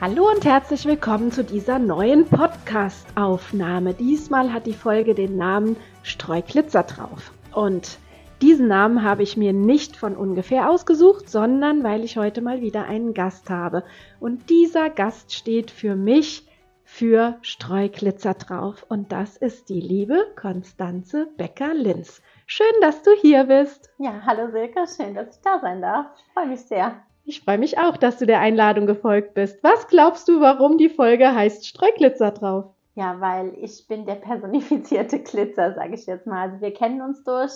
Hallo und herzlich willkommen zu dieser neuen Podcast-Aufnahme. Diesmal hat die Folge den Namen Streuglitzer drauf. Und diesen Namen habe ich mir nicht von ungefähr ausgesucht, sondern weil ich heute mal wieder einen Gast habe. Und dieser Gast steht für mich für Streuglitzer drauf. Und das ist die liebe Konstanze Becker-Linz. Schön, dass du hier bist. Ja, hallo Silke, schön, dass ich da sein darf. Freue mich sehr. Ich freue mich auch, dass du der Einladung gefolgt bist. Was glaubst du, warum die Folge heißt Streuglitzer drauf? Ja, weil ich bin der personifizierte Glitzer, sage ich jetzt mal. Also wir kennen uns durch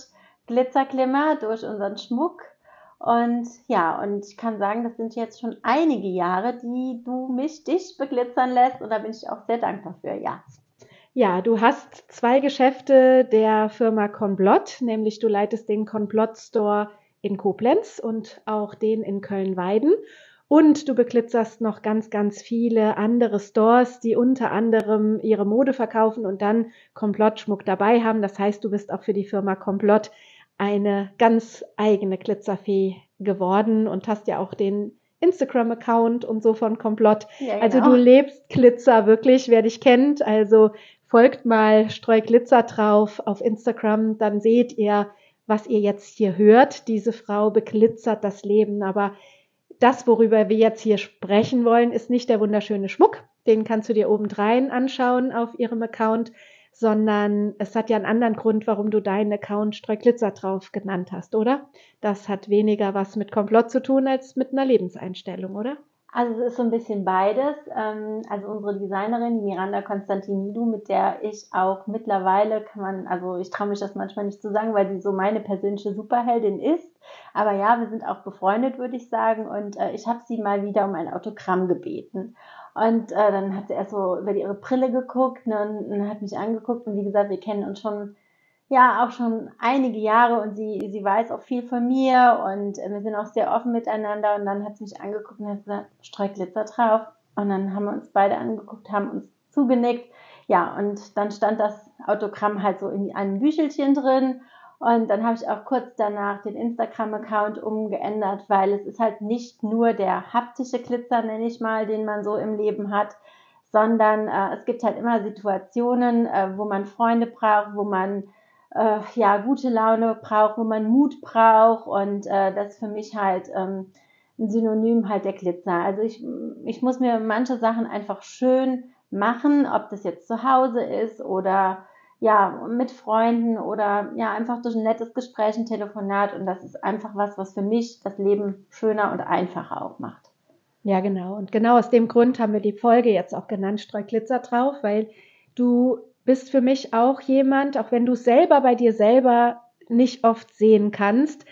Glitzerglimmer, durch unseren Schmuck. Und ja, und ich kann sagen, das sind jetzt schon einige Jahre, die du mich, dich beglitzern lässt. Und da bin ich auch sehr dankbar für, ja. Ja, du hast zwei Geschäfte der Firma Conblot, nämlich du leitest den Conblot Store in Koblenz und auch den in Köln-Weiden. Und du beglitzerst noch ganz, ganz viele andere Stores, die unter anderem ihre Mode verkaufen und dann Komplottschmuck dabei haben. Das heißt, du bist auch für die Firma Komplott eine ganz eigene Glitzerfee geworden und hast ja auch den Instagram-Account und so von Komplott. Ja, also genau. Also du lebst Glitzer wirklich, wer dich kennt. Also folgt mal Streu Glitzer drauf auf Instagram, dann seht ihr, was ihr jetzt hier hört. Diese Frau beglitzert das Leben, aber das, worüber wir jetzt hier sprechen wollen, ist nicht der wunderschöne Schmuck. Den kannst du dir obendrein anschauen auf ihrem Account, sondern es hat ja einen anderen Grund, warum du deinen Account Streuglitzer drauf genannt hast, oder? Das hat weniger was mit Komplott zu tun als mit einer Lebenseinstellung, oder? Also es ist so ein bisschen beides. Ähm, also unsere Designerin Miranda Konstantinidou, mit der ich auch mittlerweile kann man, also ich traue mich das manchmal nicht zu sagen, weil sie so meine persönliche Superheldin ist. Aber ja, wir sind auch befreundet, würde ich sagen. Und äh, ich habe sie mal wieder um ein Autogramm gebeten. Und äh, dann hat sie erst so über ihre Brille geguckt ne, und, und hat mich angeguckt. Und wie gesagt, wir kennen uns schon ja auch schon einige Jahre und sie, sie weiß auch viel von mir und äh, wir sind auch sehr offen miteinander und dann hat sie mich angeguckt und hat gesagt, Streuglitzer drauf. Und dann haben wir uns beide angeguckt, haben uns zugenickt, ja und dann stand das Autogramm halt so in einem Büchelchen drin. Und dann habe ich auch kurz danach den Instagram-Account umgeändert, weil es ist halt nicht nur der haptische Glitzer, nenne ich mal, den man so im Leben hat, sondern äh, es gibt halt immer Situationen, äh, wo man Freunde braucht, wo man äh, ja gute Laune braucht, wo man Mut braucht und äh, das ist für mich halt ähm, ein Synonym halt der Glitzer. Also ich, ich muss mir manche Sachen einfach schön machen, ob das jetzt zu Hause ist oder ja, mit Freunden oder ja, einfach durch ein nettes Gespräch, ein Telefonat und das ist einfach was, was für mich das Leben schöner und einfacher auch macht. Ja, genau. Und genau aus dem Grund haben wir die Folge jetzt auch genannt, Streu Glitzer drauf, weil du bist für mich auch jemand, auch wenn du selber bei dir selber nicht oft sehen kannst,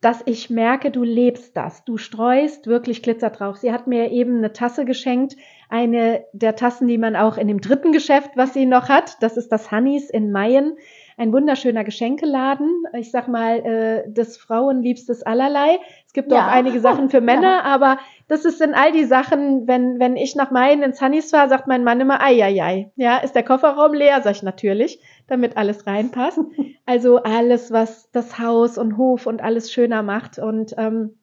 dass ich merke, du lebst das. Du streust wirklich Glitzer drauf. Sie hat mir eben eine Tasse geschenkt, eine der Tassen, die man auch in dem dritten Geschäft, was sie noch hat, das ist das Honeys in Mayen ein wunderschöner Geschenkeladen. Ich sag mal, äh, des Frauenliebstes allerlei. Es gibt ja. auch einige Sachen für Männer, ja. aber das ist in all die Sachen, wenn, wenn ich nach Main ins Sunnies fahre, sagt mein Mann immer, ei, ei, ei. Ja, ist der Kofferraum leer? Sag ich natürlich, damit alles reinpasst. Also alles, was das Haus und Hof und alles schöner macht und, ähm,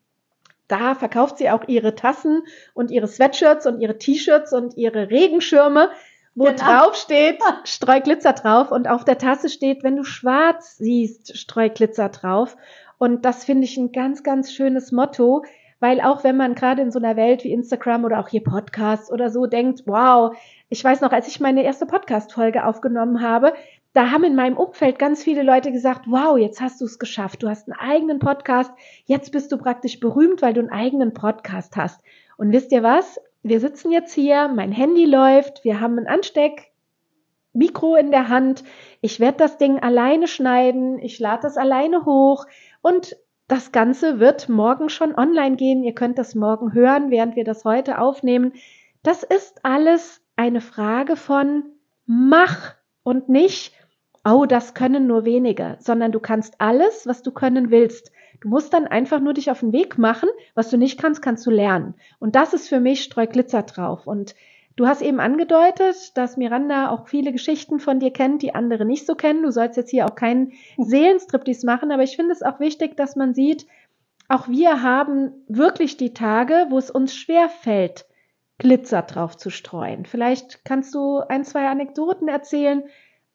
da verkauft sie auch ihre Tassen und ihre Sweatshirts und ihre T-Shirts und ihre Regenschirme wo genau. drauf steht, streu Glitzer drauf und auf der Tasse steht, wenn du schwarz siehst, streu Glitzer drauf. Und das finde ich ein ganz, ganz schönes Motto, weil auch wenn man gerade in so einer Welt wie Instagram oder auch hier Podcasts oder so denkt, wow, ich weiß noch, als ich meine erste Podcast-Folge aufgenommen habe, da haben in meinem Umfeld ganz viele Leute gesagt, wow, jetzt hast du es geschafft, du hast einen eigenen Podcast, jetzt bist du praktisch berühmt, weil du einen eigenen Podcast hast. Und wisst ihr was? Wir sitzen jetzt hier, mein Handy läuft, wir haben ein Ansteckmikro in der Hand, ich werde das Ding alleine schneiden, ich lade das alleine hoch und das Ganze wird morgen schon online gehen. Ihr könnt das morgen hören, während wir das heute aufnehmen. Das ist alles eine Frage von mach und nicht, oh, das können nur wenige, sondern du kannst alles, was du können willst. Du musst dann einfach nur dich auf den Weg machen. Was du nicht kannst, kannst du lernen. Und das ist für mich Streu Glitzer drauf. Und Du hast eben angedeutet, dass Miranda auch viele Geschichten von dir kennt, die andere nicht so kennen. Du sollst jetzt hier auch keinen Seelenstriptease machen, aber ich finde es auch wichtig, dass man sieht, auch wir haben wirklich die Tage, wo es uns schwer fällt, Glitzer drauf zu streuen. Vielleicht kannst du ein, zwei Anekdoten erzählen,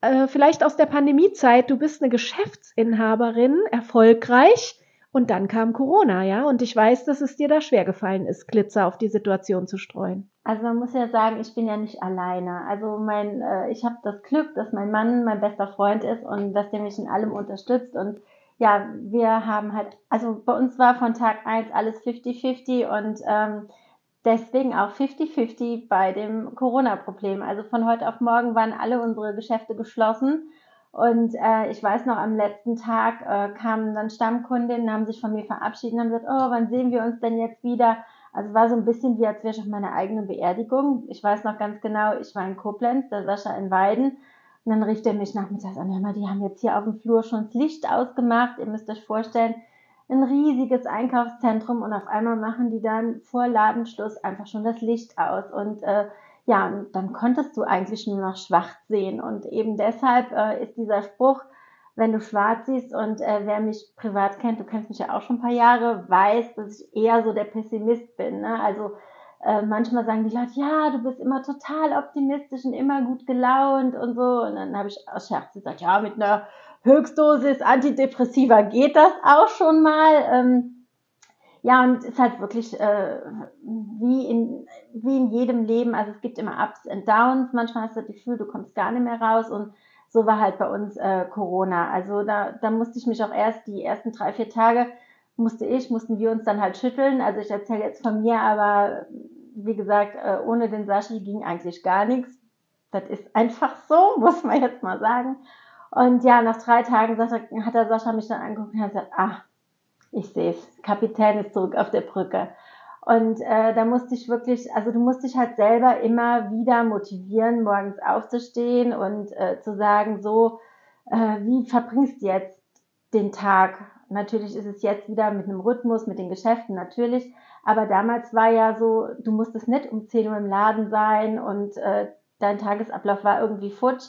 äh, vielleicht aus der Pandemiezeit. Du bist eine Geschäftsinhaberin, erfolgreich. Und dann kam Corona, ja. Und ich weiß, dass es dir da schwer gefallen ist, Glitzer auf die Situation zu streuen. Also man muss ja sagen, ich bin ja nicht alleine. Also mein, äh, ich habe das Glück, dass mein Mann mein bester Freund ist und dass der mich in allem unterstützt. Und ja, wir haben halt, also bei uns war von Tag eins alles 50-50 und ähm, deswegen auch 50-50 bei dem Corona-Problem. Also von heute auf morgen waren alle unsere Geschäfte geschlossen. Und äh, ich weiß noch, am letzten Tag äh, kamen dann Stammkundinnen, haben sich von mir verabschiedet und haben gesagt, oh, wann sehen wir uns denn jetzt wieder? Also war so ein bisschen wie, als wäre ich auf meiner eigenen Beerdigung. Ich weiß noch ganz genau, ich war in Koblenz, der Sascha in Weiden. Und dann rief er mich nachmittags an, hör mal, die haben jetzt hier auf dem Flur schon das Licht ausgemacht. Ihr müsst euch vorstellen, ein riesiges Einkaufszentrum und auf einmal machen die dann vor Ladenschluss einfach schon das Licht aus. Und äh, ja, und dann konntest du eigentlich nur noch schwach sehen. Und eben deshalb äh, ist dieser Spruch, wenn du schwarz siehst und äh, wer mich privat kennt, du kennst mich ja auch schon ein paar Jahre, weiß, dass ich eher so der Pessimist bin. Ne? Also äh, manchmal sagen die Leute, ja, du bist immer total optimistisch und immer gut gelaunt und so. Und dann habe ich aus Scherz gesagt, ja, mit einer Höchstdosis Antidepressiva geht das auch schon mal. Ähm, ja, und es ist halt wirklich äh, wie, in, wie in jedem Leben. Also es gibt immer Ups und Downs. Manchmal hast du das Gefühl, du kommst gar nicht mehr raus und so war halt bei uns äh, Corona. Also da, da musste ich mich auch erst die ersten drei, vier Tage musste ich, mussten wir uns dann halt schütteln. Also ich erzähle jetzt von mir, aber wie gesagt, äh, ohne den Sascha ging eigentlich gar nichts. Das ist einfach so, muss man jetzt mal sagen. Und ja, nach drei Tagen sagt er, hat der Sascha mich dann angeguckt und hat gesagt, ah, ich sehe es, Kapitän ist zurück auf der Brücke. Und äh, da musste ich wirklich, also du musst dich halt selber immer wieder motivieren, morgens aufzustehen und äh, zu sagen, so, äh, wie verbringst du jetzt den Tag? Natürlich ist es jetzt wieder mit einem Rhythmus, mit den Geschäften natürlich, aber damals war ja so, du musstest nicht um 10 Uhr im Laden sein und äh, dein Tagesablauf war irgendwie futsch.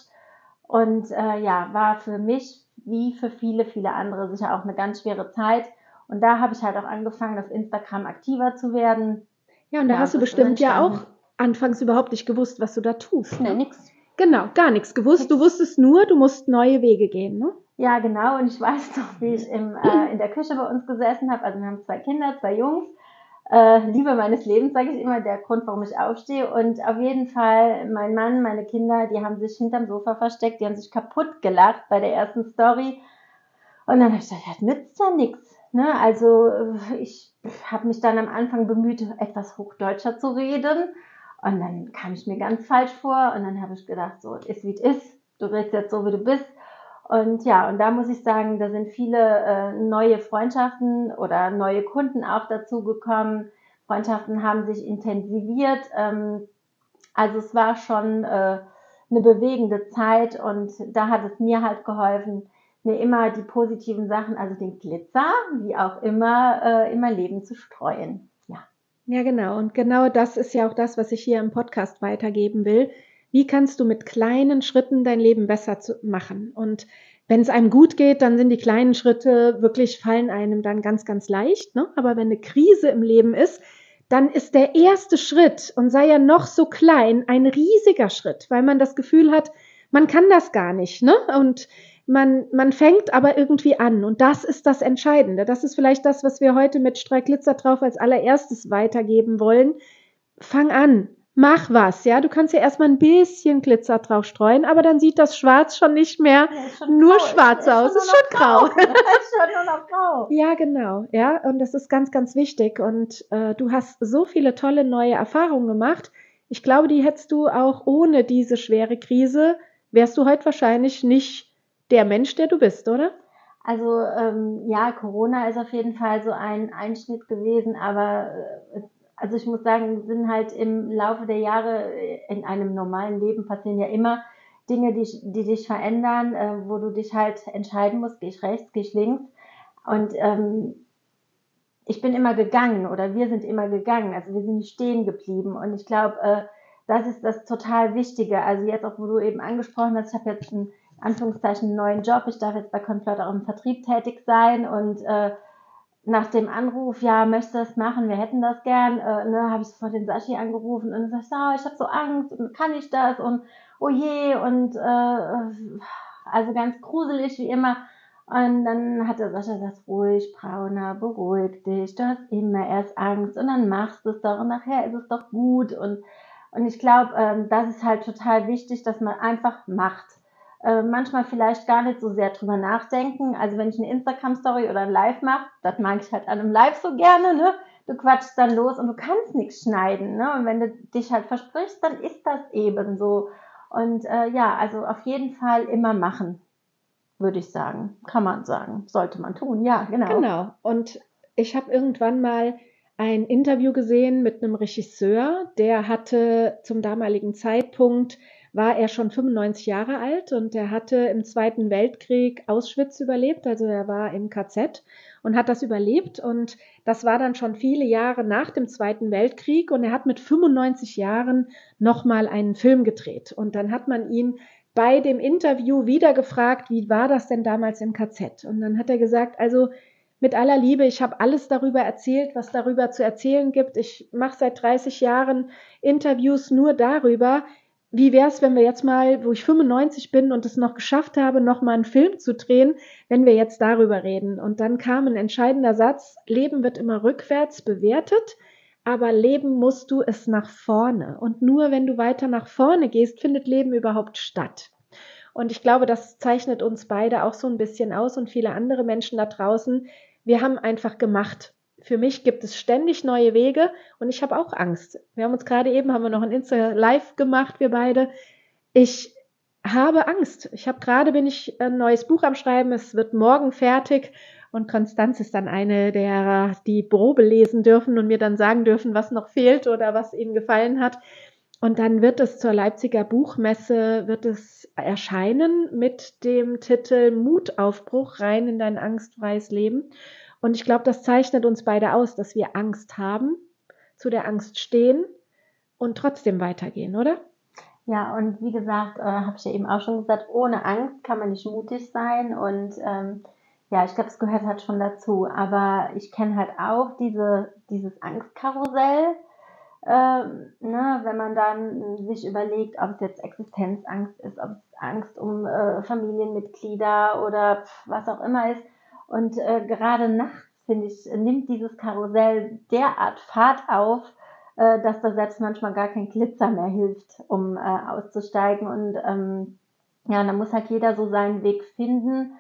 Und äh, ja, war für mich wie für viele, viele andere sicher auch eine ganz schwere Zeit. Und da habe ich halt auch angefangen, auf Instagram aktiver zu werden. Ja, und da ja, hast du bestimmt ja auch anfangs überhaupt nicht gewusst, was du da tust. Ne, nix. Genau, gar nichts gewusst. Nix. Du wusstest nur, du musst neue Wege gehen, ne? Ja, genau. Und ich weiß noch, wie ich im, äh, in der Küche bei uns gesessen habe. Also wir haben zwei Kinder, zwei Jungs. Äh, Liebe meines Lebens, sage ich immer, der Grund, warum ich aufstehe. Und auf jeden Fall, mein Mann, meine Kinder, die haben sich hinterm Sofa versteckt, die haben sich kaputt gelacht bei der ersten Story. Und dann habe ich gedacht, das nützt ja nichts. Ne? Also äh, ich habe mich dann am Anfang bemüht, etwas Hochdeutscher zu reden. Und dann kam ich mir ganz falsch vor. Und dann habe ich gedacht, so, ist wie es ist. Du redest jetzt so, wie du bist. Und ja, und da muss ich sagen, da sind viele äh, neue Freundschaften oder neue Kunden auch dazu gekommen. Freundschaften haben sich intensiviert. Ähm, also es war schon äh, eine bewegende Zeit und da hat es mir halt geholfen, mir immer die positiven Sachen, also den Glitzer, wie auch immer, äh, in mein Leben zu streuen. Ja. Ja, genau. Und genau das ist ja auch das, was ich hier im Podcast weitergeben will. Wie kannst du mit kleinen Schritten dein Leben besser zu machen? Und wenn es einem gut geht, dann sind die kleinen Schritte wirklich fallen einem dann ganz, ganz leicht. Ne? Aber wenn eine Krise im Leben ist, dann ist der erste Schritt und sei er noch so klein ein riesiger Schritt, weil man das Gefühl hat, man kann das gar nicht. Ne? Und man, man fängt aber irgendwie an und das ist das Entscheidende. Das ist vielleicht das, was wir heute mit Streiklitzer drauf als allererstes weitergeben wollen. Fang an, mach was, ja. Du kannst ja erstmal ein bisschen Glitzer drauf streuen, aber dann sieht das Schwarz schon nicht mehr ja, nur grau. schwarz aus. Es ist schon grau. ist schon nur noch grau. Ja, genau. Ja, und das ist ganz, ganz wichtig. Und äh, du hast so viele tolle neue Erfahrungen gemacht. Ich glaube, die hättest du auch ohne diese schwere Krise, wärst du heute wahrscheinlich nicht der Mensch, der du bist, oder? Also ähm, ja, Corona ist auf jeden Fall so ein Einschnitt gewesen, aber äh, also ich muss sagen, sind halt im Laufe der Jahre äh, in einem normalen Leben passieren ja immer Dinge, die, die dich verändern, äh, wo du dich halt entscheiden musst, gehe ich rechts, gehe ich links. Und ähm, ich bin immer gegangen oder wir sind immer gegangen, also wir sind nicht stehen geblieben. Und ich glaube, äh, das ist das total Wichtige. Also jetzt auch, wo du eben angesprochen hast, ich habe jetzt einen Anführungszeichen neuen Job, ich darf jetzt bei Conflict auch im Vertrieb tätig sein und äh, nach dem Anruf, ja, möchte das machen, wir hätten das gern, äh, ne, habe ich sofort den Sashi angerufen und gesagt, oh, ich habe so Angst und kann ich das und oh je und äh, also ganz gruselig wie immer. Und dann hat der Sascha gesagt, ruhig, Brauner, beruhig dich, du hast immer erst Angst und dann machst du es doch und nachher ist es doch gut. Und, und ich glaube, ähm, das ist halt total wichtig, dass man einfach macht. Äh, manchmal vielleicht gar nicht so sehr drüber nachdenken. Also wenn ich eine Instagram-Story oder ein Live mache, das mag ich halt an einem Live so gerne, ne? Du quatschst dann los und du kannst nichts schneiden, ne? Und wenn du dich halt versprichst, dann ist das eben so. Und äh, ja, also auf jeden Fall immer machen, würde ich sagen. Kann man sagen. Sollte man tun, ja, genau. Genau. Und ich habe irgendwann mal ein Interview gesehen mit einem Regisseur, der hatte zum damaligen Zeitpunkt war er schon 95 Jahre alt und er hatte im Zweiten Weltkrieg Auschwitz überlebt, also er war im KZ und hat das überlebt und das war dann schon viele Jahre nach dem Zweiten Weltkrieg und er hat mit 95 Jahren nochmal einen Film gedreht und dann hat man ihn bei dem Interview wieder gefragt, wie war das denn damals im KZ? Und dann hat er gesagt, also mit aller Liebe, ich habe alles darüber erzählt, was darüber zu erzählen gibt. Ich mache seit 30 Jahren Interviews nur darüber wie wäre es, wenn wir jetzt mal, wo ich 95 bin und es noch geschafft habe, noch mal einen Film zu drehen, wenn wir jetzt darüber reden? Und dann kam ein entscheidender Satz, Leben wird immer rückwärts bewertet, aber leben musst du es nach vorne. Und nur wenn du weiter nach vorne gehst, findet Leben überhaupt statt. Und ich glaube, das zeichnet uns beide auch so ein bisschen aus und viele andere Menschen da draußen. Wir haben einfach gemacht für mich gibt es ständig neue Wege und ich habe auch Angst. Wir haben uns gerade eben, haben wir noch ein Insta Live gemacht, wir beide. Ich habe Angst. Ich habe gerade bin ich ein neues Buch am Schreiben. Es wird morgen fertig und Konstanz ist dann eine der, die Probe lesen dürfen und mir dann sagen dürfen, was noch fehlt oder was ihnen gefallen hat. Und dann wird es zur Leipziger Buchmesse, wird es erscheinen mit dem Titel Mutaufbruch rein in dein angstfreies Leben. Und ich glaube, das zeichnet uns beide aus, dass wir Angst haben, zu der Angst stehen und trotzdem weitergehen, oder? Ja, und wie gesagt, äh, habe ich ja eben auch schon gesagt, ohne Angst kann man nicht mutig sein. Und ähm, ja, ich glaube, es gehört halt schon dazu. Aber ich kenne halt auch diese, dieses Angstkarussell. Ähm, ne, wenn man dann sich überlegt, ob es jetzt Existenzangst ist, ob es Angst um äh, Familienmitglieder oder was auch immer ist, und äh, gerade nachts, finde ich, nimmt dieses Karussell derart Fahrt auf, äh, dass da selbst manchmal gar kein Glitzer mehr hilft, um äh, auszusteigen. Und ähm, ja, da muss halt jeder so seinen Weg finden.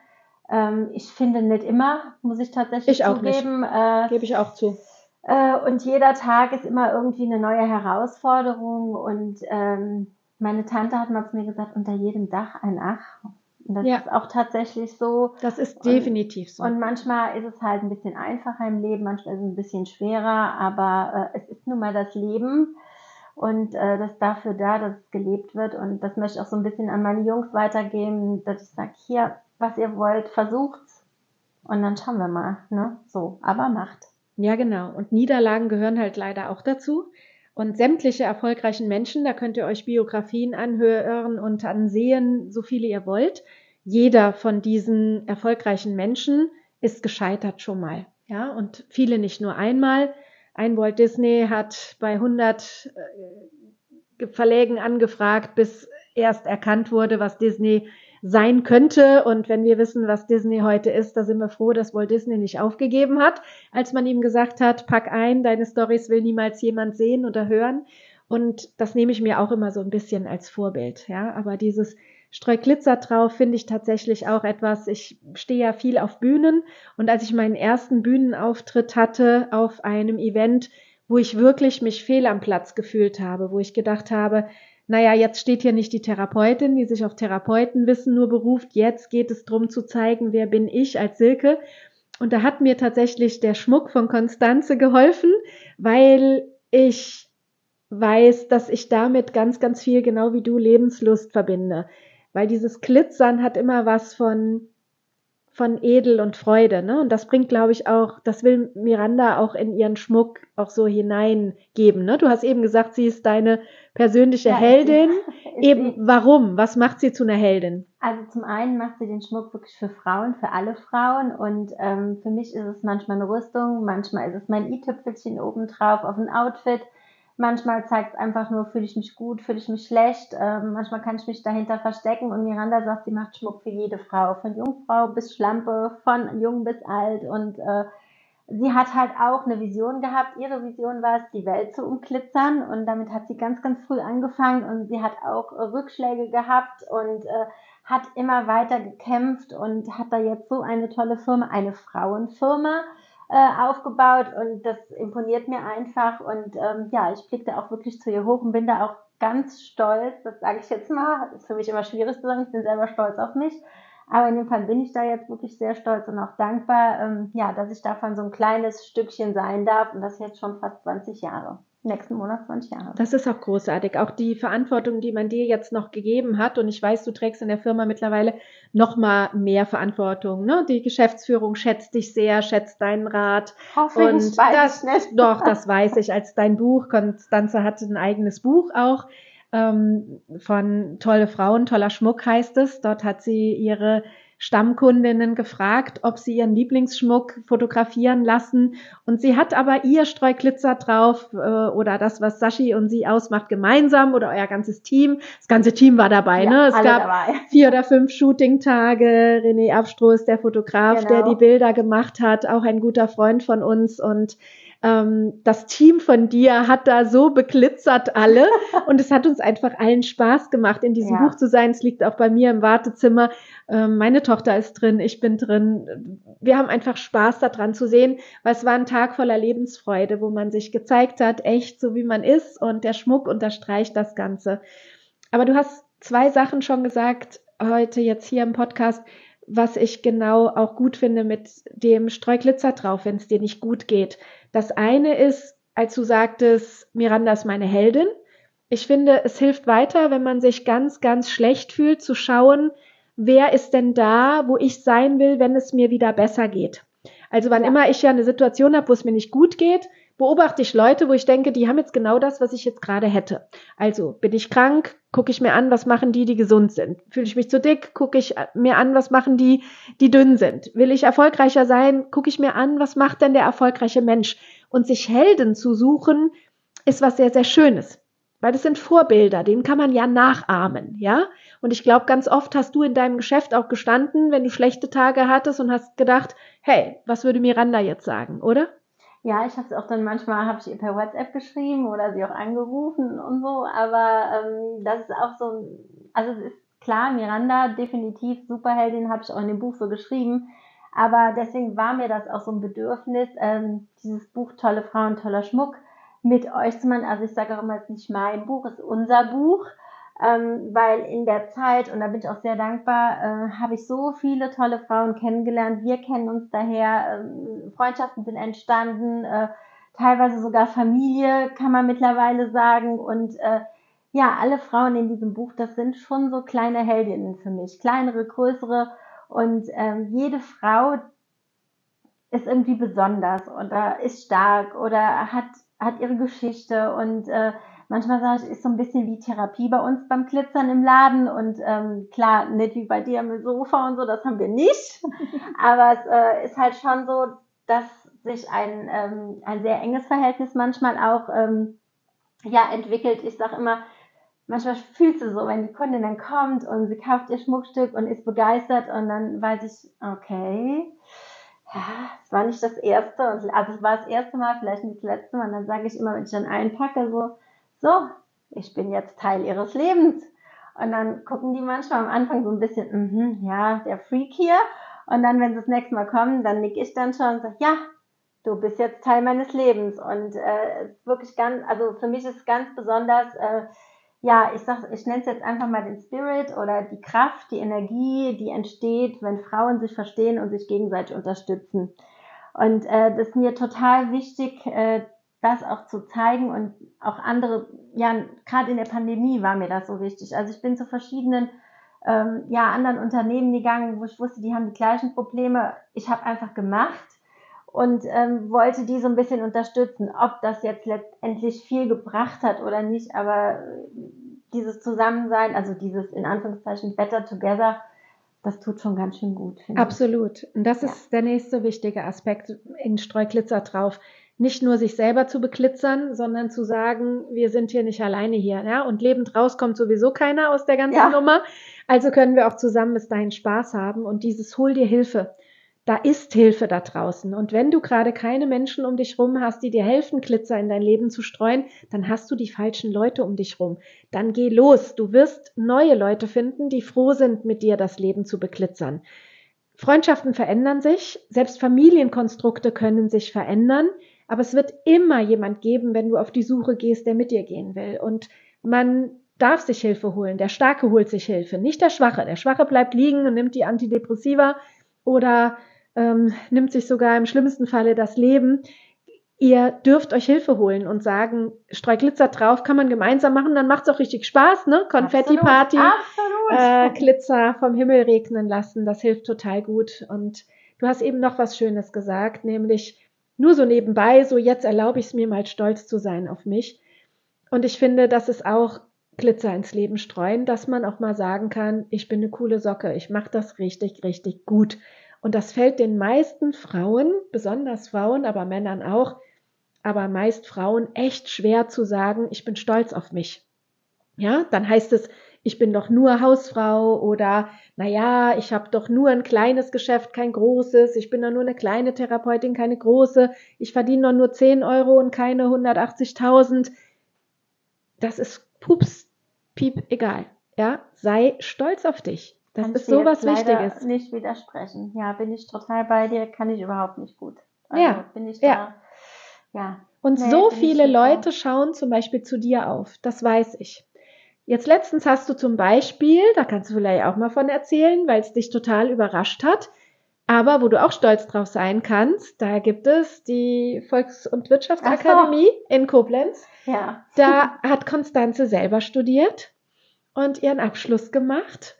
Ähm, ich finde nicht immer, muss ich tatsächlich ich auch zugeben. Äh, Gebe ich auch zu. Äh, und jeder Tag ist immer irgendwie eine neue Herausforderung. Und ähm, meine Tante hat mal zu mir gesagt, unter jedem Dach ein Ach. Und das ja. ist auch tatsächlich so. Das ist definitiv so. Und manchmal ist es halt ein bisschen einfacher im Leben, manchmal ist es ein bisschen schwerer, aber äh, es ist nun mal das Leben und äh, das ist dafür da, dass es gelebt wird. Und das möchte ich auch so ein bisschen an meine Jungs weitergeben, dass ich sage, hier, was ihr wollt, versucht's und dann schauen wir mal. Ne? So, aber macht. Ja, genau. Und Niederlagen gehören halt leider auch dazu. Und sämtliche erfolgreichen Menschen, da könnt ihr euch Biografien anhören und ansehen, so viele ihr wollt. Jeder von diesen erfolgreichen Menschen ist gescheitert schon mal. Ja, und viele nicht nur einmal. Ein Walt Disney hat bei 100 äh, Verlägen angefragt, bis erst erkannt wurde, was Disney sein könnte. Und wenn wir wissen, was Disney heute ist, da sind wir froh, dass Walt Disney nicht aufgegeben hat, als man ihm gesagt hat, pack ein, deine Stories will niemals jemand sehen oder hören. Und das nehme ich mir auch immer so ein bisschen als Vorbild, ja. Aber dieses Streuglitzer drauf finde ich tatsächlich auch etwas. Ich stehe ja viel auf Bühnen und als ich meinen ersten Bühnenauftritt hatte auf einem Event, wo ich wirklich mich fehl am Platz gefühlt habe, wo ich gedacht habe, naja, jetzt steht hier nicht die Therapeutin, die sich auf Therapeutenwissen nur beruft. Jetzt geht es darum zu zeigen, wer bin ich als Silke. Und da hat mir tatsächlich der Schmuck von Konstanze geholfen, weil ich weiß, dass ich damit ganz, ganz viel, genau wie du, Lebenslust verbinde. Weil dieses Glitzern hat immer was von, von Edel und Freude, ne? Und das bringt, glaube ich, auch, das will Miranda auch in ihren Schmuck auch so hineingeben, ne? Du hast eben gesagt, sie ist deine persönliche ja, Heldin. eben, warum? Was macht sie zu einer Heldin? Also zum einen macht sie den Schmuck wirklich für Frauen, für alle Frauen und ähm, für mich ist es manchmal eine Rüstung, manchmal ist es mein i-Tüpfelchen obendrauf auf ein Outfit, Manchmal zeigt es einfach nur, fühle ich mich gut, fühle ich mich schlecht. Ähm, manchmal kann ich mich dahinter verstecken. Und Miranda sagt, sie macht Schmuck für jede Frau, von Jungfrau bis Schlampe, von jung bis alt. Und äh, sie hat halt auch eine Vision gehabt. Ihre Vision war es, die Welt zu umklitzern. Und damit hat sie ganz, ganz früh angefangen. Und sie hat auch äh, Rückschläge gehabt und äh, hat immer weiter gekämpft und hat da jetzt so eine tolle Firma, eine Frauenfirma äh, aufgebaut und das imponiert mir einfach. Und ähm, ja, ich blicke auch wirklich zu ihr hoch und bin da auch ganz stolz, das sage ich jetzt mal, ist für mich immer schwierig zu sagen, ich bin selber stolz auf mich, aber in dem Fall bin ich da jetzt wirklich sehr stolz und auch dankbar, ähm, ja, dass ich davon so ein kleines Stückchen sein darf. Und das jetzt schon fast 20 Jahre nächsten Monat 20 Jahre. Das ist auch großartig. Auch die Verantwortung, die man dir jetzt noch gegeben hat. Und ich weiß, du trägst in der Firma mittlerweile noch mal mehr Verantwortung. Ne? Die Geschäftsführung schätzt dich sehr, schätzt deinen Rat. Hoffe und ich, weiß das, nicht. Doch, das weiß ich. Als dein Buch, Konstanze hatte ein eigenes Buch auch ähm, von Tolle Frauen, toller Schmuck heißt es. Dort hat sie ihre Stammkundinnen gefragt, ob sie ihren Lieblingsschmuck fotografieren lassen. Und sie hat aber ihr Streuglitzer drauf äh, oder das, was Sashi und sie ausmacht, gemeinsam oder euer ganzes Team. Das ganze Team war dabei. Ja, ne? Es gab dabei. vier oder fünf Shooting-Tage. René Abstroh der Fotograf, genau. der die Bilder gemacht hat, auch ein guter Freund von uns. Und ähm, das Team von dir hat da so beglitzert alle und es hat uns einfach allen Spaß gemacht, in diesem ja. Buch zu sein. Es liegt auch bei mir im Wartezimmer. Ähm, meine Tochter ist drin, ich bin drin. Wir haben einfach Spaß daran zu sehen, weil es war ein Tag voller Lebensfreude, wo man sich gezeigt hat, echt so wie man ist und der Schmuck unterstreicht das Ganze. Aber du hast zwei Sachen schon gesagt heute jetzt hier im Podcast, was ich genau auch gut finde mit dem Streuglitzer drauf, wenn es dir nicht gut geht. Das eine ist, als du sagtest, Miranda ist meine Heldin. Ich finde, es hilft weiter, wenn man sich ganz, ganz schlecht fühlt, zu schauen, wer ist denn da, wo ich sein will, wenn es mir wieder besser geht. Also wann ja. immer ich ja eine Situation habe, wo es mir nicht gut geht, beobachte ich Leute, wo ich denke, die haben jetzt genau das, was ich jetzt gerade hätte. Also bin ich krank, gucke ich mir an, was machen die, die gesund sind. Fühle ich mich zu dick, gucke ich mir an, was machen die, die dünn sind. Will ich erfolgreicher sein, gucke ich mir an, was macht denn der erfolgreiche Mensch. Und sich Helden zu suchen, ist was sehr, sehr Schönes. Weil das sind Vorbilder, denen kann man ja nachahmen, ja? Und ich glaube, ganz oft hast du in deinem Geschäft auch gestanden, wenn du schlechte Tage hattest und hast gedacht, hey, was würde Miranda jetzt sagen, oder? Ja, ich habe es auch dann manchmal, habe ich ihr per WhatsApp geschrieben oder sie auch angerufen und so, aber ähm, das ist auch so, also es ist klar, Miranda, definitiv Superheldin, habe ich auch in dem Buch so geschrieben, aber deswegen war mir das auch so ein Bedürfnis, ähm, dieses Buch Tolle Frauen, toller Schmuck mit euch zu machen. Also ich sage auch immer, es ist nicht mein Buch, es ist unser Buch ähm, weil in der Zeit, und da bin ich auch sehr dankbar, äh, habe ich so viele tolle Frauen kennengelernt. Wir kennen uns daher, äh, Freundschaften sind entstanden, äh, teilweise sogar Familie, kann man mittlerweile sagen. Und äh, ja, alle Frauen in diesem Buch, das sind schon so kleine Heldinnen für mich, kleinere, größere. Und ähm, jede Frau ist irgendwie besonders oder ist stark oder hat, hat ihre Geschichte und äh, manchmal sage ich, ist so ein bisschen wie Therapie bei uns beim Glitzern im Laden und ähm, klar, nicht wie bei dir mit Sofa und so, das haben wir nicht, aber es äh, ist halt schon so, dass sich ein, ähm, ein sehr enges Verhältnis manchmal auch ähm, ja, entwickelt. Ich sage immer, manchmal fühlst du so, wenn die Kundin dann kommt und sie kauft ihr Schmuckstück und ist begeistert und dann weiß ich, okay, es war nicht das erste, also es war das erste Mal, vielleicht nicht das letzte Mal, und dann sage ich immer, wenn ich dann einpacke, so, so, ich bin jetzt Teil ihres Lebens. Und dann gucken die manchmal am Anfang so ein bisschen, mm ja, der Freak hier. Und dann, wenn sie das nächste Mal kommen, dann nick ich dann schon und sage, ja, du bist jetzt Teil meines Lebens. Und äh, wirklich ganz, also für mich ist ganz besonders, äh, ja, ich sag, ich nenne es jetzt einfach mal den Spirit oder die Kraft, die Energie, die entsteht, wenn Frauen sich verstehen und sich gegenseitig unterstützen. Und äh, das ist mir total wichtig, äh, das auch zu zeigen und auch andere, ja, gerade in der Pandemie war mir das so wichtig. Also ich bin zu verschiedenen ähm, ja, anderen Unternehmen gegangen, wo ich wusste, die haben die gleichen Probleme. Ich habe einfach gemacht und ähm, wollte die so ein bisschen unterstützen. Ob das jetzt letztendlich viel gebracht hat oder nicht, aber dieses Zusammensein, also dieses in Anführungszeichen Better Together, das tut schon ganz schön gut. Absolut. Und das ja. ist der nächste wichtige Aspekt in Streuglitzer drauf. Nicht nur sich selber zu beklitzern, sondern zu sagen, wir sind hier nicht alleine hier. Ja? Und lebend rauskommt sowieso keiner aus der ganzen ja. Nummer. Also können wir auch zusammen bis dahin Spaß haben und dieses Hol dir Hilfe. Da ist Hilfe da draußen. Und wenn du gerade keine Menschen um dich rum hast, die dir helfen, Glitzer in dein Leben zu streuen, dann hast du die falschen Leute um dich rum. Dann geh los. Du wirst neue Leute finden, die froh sind, mit dir das Leben zu beklitzern. Freundschaften verändern sich, selbst Familienkonstrukte können sich verändern, aber es wird immer jemand geben, wenn du auf die Suche gehst, der mit dir gehen will. Und man darf sich Hilfe holen. Der Starke holt sich Hilfe, nicht der Schwache. Der Schwache bleibt liegen und nimmt die Antidepressiva oder ähm, nimmt sich sogar im schlimmsten Falle das Leben. Ihr dürft euch Hilfe holen und sagen, streu Glitzer drauf, kann man gemeinsam machen, dann macht's auch richtig Spaß, ne? Konfetti-Party, äh, Glitzer vom Himmel regnen lassen, das hilft total gut. Und du hast eben noch was Schönes gesagt, nämlich nur so nebenbei, so jetzt erlaube ich es mir mal stolz zu sein auf mich. Und ich finde, das ist auch Glitzer ins Leben streuen, dass man auch mal sagen kann, ich bin eine coole Socke, ich mache das richtig, richtig gut. Und das fällt den meisten Frauen, besonders Frauen, aber Männern auch, aber meist Frauen echt schwer zu sagen, ich bin stolz auf mich. Ja, dann heißt es, ich bin doch nur Hausfrau oder naja, ich habe doch nur ein kleines Geschäft, kein großes, ich bin doch nur eine kleine Therapeutin, keine große, ich verdiene doch nur 10 Euro und keine 180.000. Das ist pups, piep, egal. Ja, sei stolz auf dich. Das ist sowas Wichtiges. Nicht widersprechen. Ja, bin ich total bei dir, kann ich überhaupt nicht gut. Also ja, bin ich da. Ja. ja. Und nee, so viele Leute schauen zum Beispiel zu dir auf. Das weiß ich. Jetzt letztens hast du zum Beispiel, da kannst du vielleicht auch mal von erzählen, weil es dich total überrascht hat, aber wo du auch stolz drauf sein kannst, da gibt es die Volks- und Wirtschaftsakademie so. in Koblenz. Ja. Da hat Konstanze selber studiert und ihren Abschluss gemacht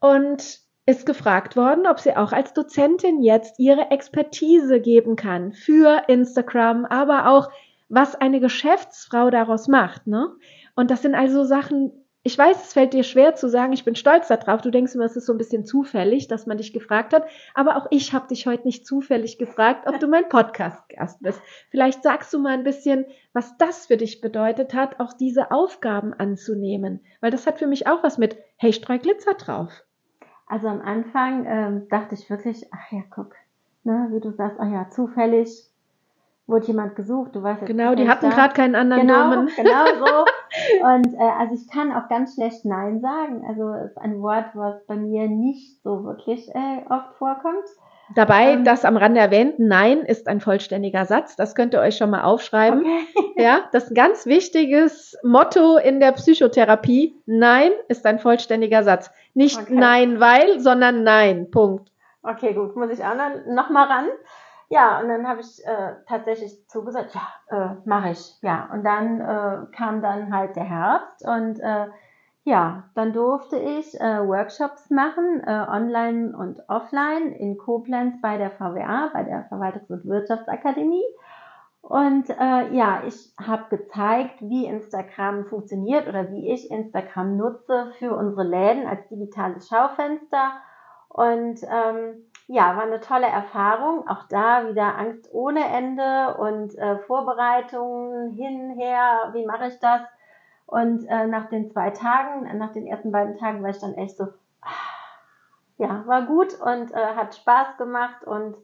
und ist gefragt worden, ob sie auch als Dozentin jetzt ihre Expertise geben kann für Instagram, aber auch was eine Geschäftsfrau daraus macht, ne? Und das sind also Sachen, ich weiß, es fällt dir schwer zu sagen, ich bin stolz darauf. Du denkst immer, es ist so ein bisschen zufällig, dass man dich gefragt hat. Aber auch ich habe dich heute nicht zufällig gefragt, ob du mein Podcast-Gast bist. Vielleicht sagst du mal ein bisschen, was das für dich bedeutet hat, auch diese Aufgaben anzunehmen. Weil das hat für mich auch was mit, hey, streu Glitzer drauf. Also am Anfang ähm, dachte ich wirklich, ach ja, guck, ne, wie du sagst, ach ja, zufällig wurde jemand gesucht, du weißt jetzt Genau, die hatten gerade keinen anderen genau, Namen. Genau so. Und äh, also ich kann auch ganz schlecht Nein sagen. Also ist ein Wort, was bei mir nicht so wirklich äh, oft vorkommt. Dabei, ähm, das am Rande erwähnt, Nein ist ein vollständiger Satz. Das könnt ihr euch schon mal aufschreiben. Okay. Ja, das ist ein ganz wichtiges Motto in der Psychotherapie. Nein ist ein vollständiger Satz. Nicht okay. Nein, weil, sondern Nein. Punkt. Okay, gut. Muss ich auch noch mal ran. Ja, und dann habe ich äh, tatsächlich zugesagt, ja, äh, mache ich. Ja, und dann äh, kam dann halt der Herbst und äh, ja, dann durfte ich äh, Workshops machen, äh, online und offline in Koblenz bei der VWA, bei der Verwaltungs- und Wirtschaftsakademie. Und äh, ja, ich habe gezeigt, wie Instagram funktioniert oder wie ich Instagram nutze für unsere Läden als digitales Schaufenster. Und ähm, ja, war eine tolle Erfahrung. Auch da wieder Angst ohne Ende und äh, Vorbereitungen hin, her, wie mache ich das? Und äh, nach den zwei Tagen, nach den ersten beiden Tagen war ich dann echt so, ah, ja, war gut und äh, hat Spaß gemacht und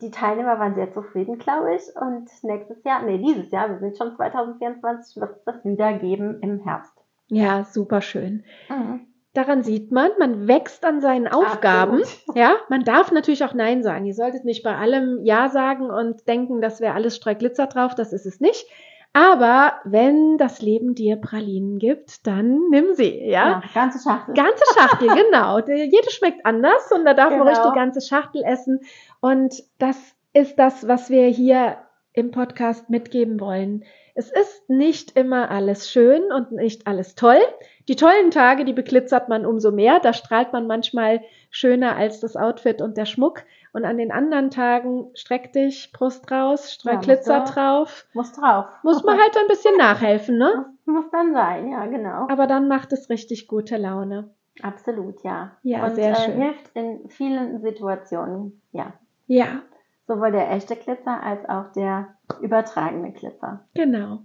die Teilnehmer waren sehr zufrieden, glaube ich. Und nächstes Jahr, nee, dieses Jahr, wir sind schon 2024, wird es das wieder geben im Herbst. Ja, super schön. Mhm. Daran sieht man, man wächst an seinen Aufgaben. Absolut. Ja, man darf natürlich auch Nein sagen. Ihr solltet nicht bei allem Ja sagen und denken, das wäre alles Streukglitzer drauf. Das ist es nicht. Aber wenn das Leben dir Pralinen gibt, dann nimm sie, ja? ja ganze Schachtel. Ganze Schachtel, genau. Jede schmeckt anders und da darf genau. man ruhig die ganze Schachtel essen. Und das ist das, was wir hier im Podcast mitgeben wollen. Es ist nicht immer alles schön und nicht alles toll. Die tollen Tage, die beglitzert man umso mehr. Da strahlt man manchmal schöner als das Outfit und der Schmuck. Und an den anderen Tagen streck dich, Brust raus, streck ja, Glitzer drauf. Muss drauf. Muss man halt ein bisschen nachhelfen, ne? Muss, muss dann sein, ja, genau. Aber dann macht es richtig gute Laune. Absolut, ja. Ja, und, sehr äh, schön. hilft in vielen Situationen, ja. Ja. Sowohl der echte Glitzer als auch der übertragene Glitzer. Genau.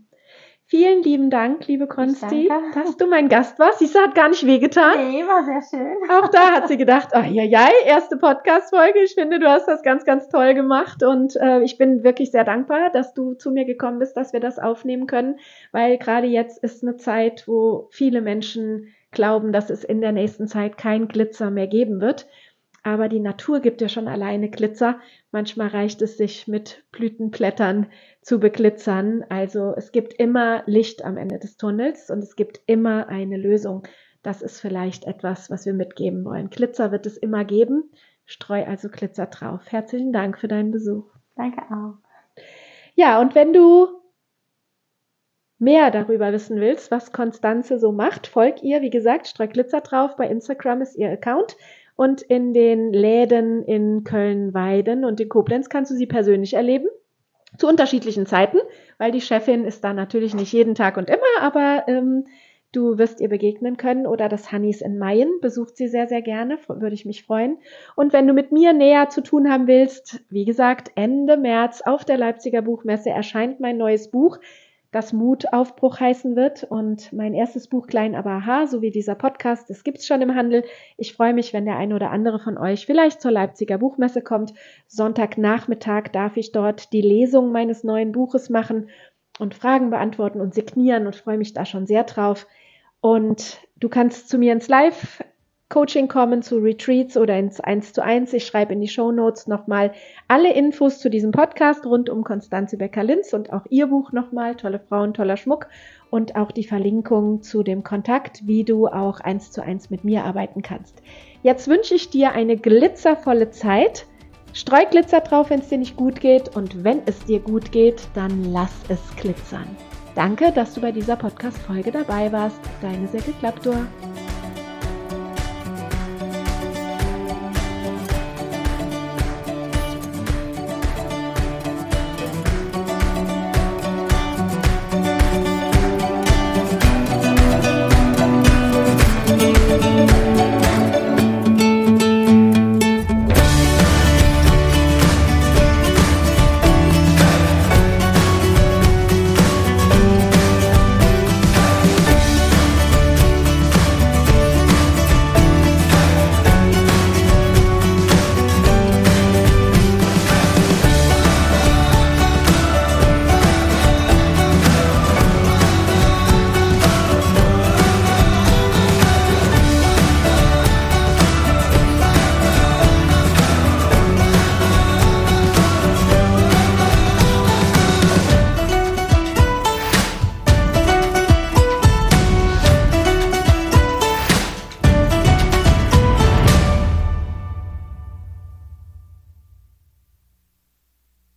Vielen lieben Dank, liebe Konsti, dass du mein Gast warst. Siehst du, hat gar nicht wehgetan. Nee, war sehr schön. Auch da hat sie gedacht, oh ja, ja, erste Podcast-Folge. Ich finde, du hast das ganz, ganz toll gemacht und äh, ich bin wirklich sehr dankbar, dass du zu mir gekommen bist, dass wir das aufnehmen können, weil gerade jetzt ist eine Zeit, wo viele Menschen glauben, dass es in der nächsten Zeit kein Glitzer mehr geben wird. Aber die Natur gibt ja schon alleine Glitzer. Manchmal reicht es sich mit Blütenblättern zu beglitzern. Also es gibt immer Licht am Ende des Tunnels und es gibt immer eine Lösung. Das ist vielleicht etwas, was wir mitgeben wollen. Glitzer wird es immer geben. Streu also Glitzer drauf. Herzlichen Dank für deinen Besuch. Danke auch. Ja, und wenn du mehr darüber wissen willst, was Konstanze so macht, folg ihr. Wie gesagt, streu Glitzer drauf. Bei Instagram ist ihr Account. Und in den Läden in Köln-Weiden und in Koblenz kannst du sie persönlich erleben. Zu unterschiedlichen Zeiten, weil die Chefin ist da natürlich nicht jeden Tag und immer, aber ähm, du wirst ihr begegnen können. Oder das Hannis in Mayen besucht sie sehr, sehr gerne, würde ich mich freuen. Und wenn du mit mir näher zu tun haben willst, wie gesagt, Ende März auf der Leipziger Buchmesse erscheint mein neues Buch das Mutaufbruch heißen wird. Und mein erstes Buch Klein aber aha, so wie dieser Podcast, das gibt's schon im Handel. Ich freue mich, wenn der eine oder andere von euch vielleicht zur Leipziger Buchmesse kommt. Sonntagnachmittag darf ich dort die Lesung meines neuen Buches machen und Fragen beantworten und signieren und freue mich da schon sehr drauf. Und du kannst zu mir ins Live Coaching kommen, zu Retreats oder ins 1 zu 1. Ich schreibe in die Show Notes nochmal alle Infos zu diesem Podcast rund um Konstanze Becker-Linz und auch ihr Buch nochmal, Tolle Frauen, toller Schmuck und auch die Verlinkung zu dem Kontakt, wie du auch 1 zu 1 mit mir arbeiten kannst. Jetzt wünsche ich dir eine glitzervolle Zeit. Streu Glitzer drauf, wenn es dir nicht gut geht und wenn es dir gut geht, dann lass es glitzern. Danke, dass du bei dieser Podcast-Folge dabei warst. Deine Silke Klappdur.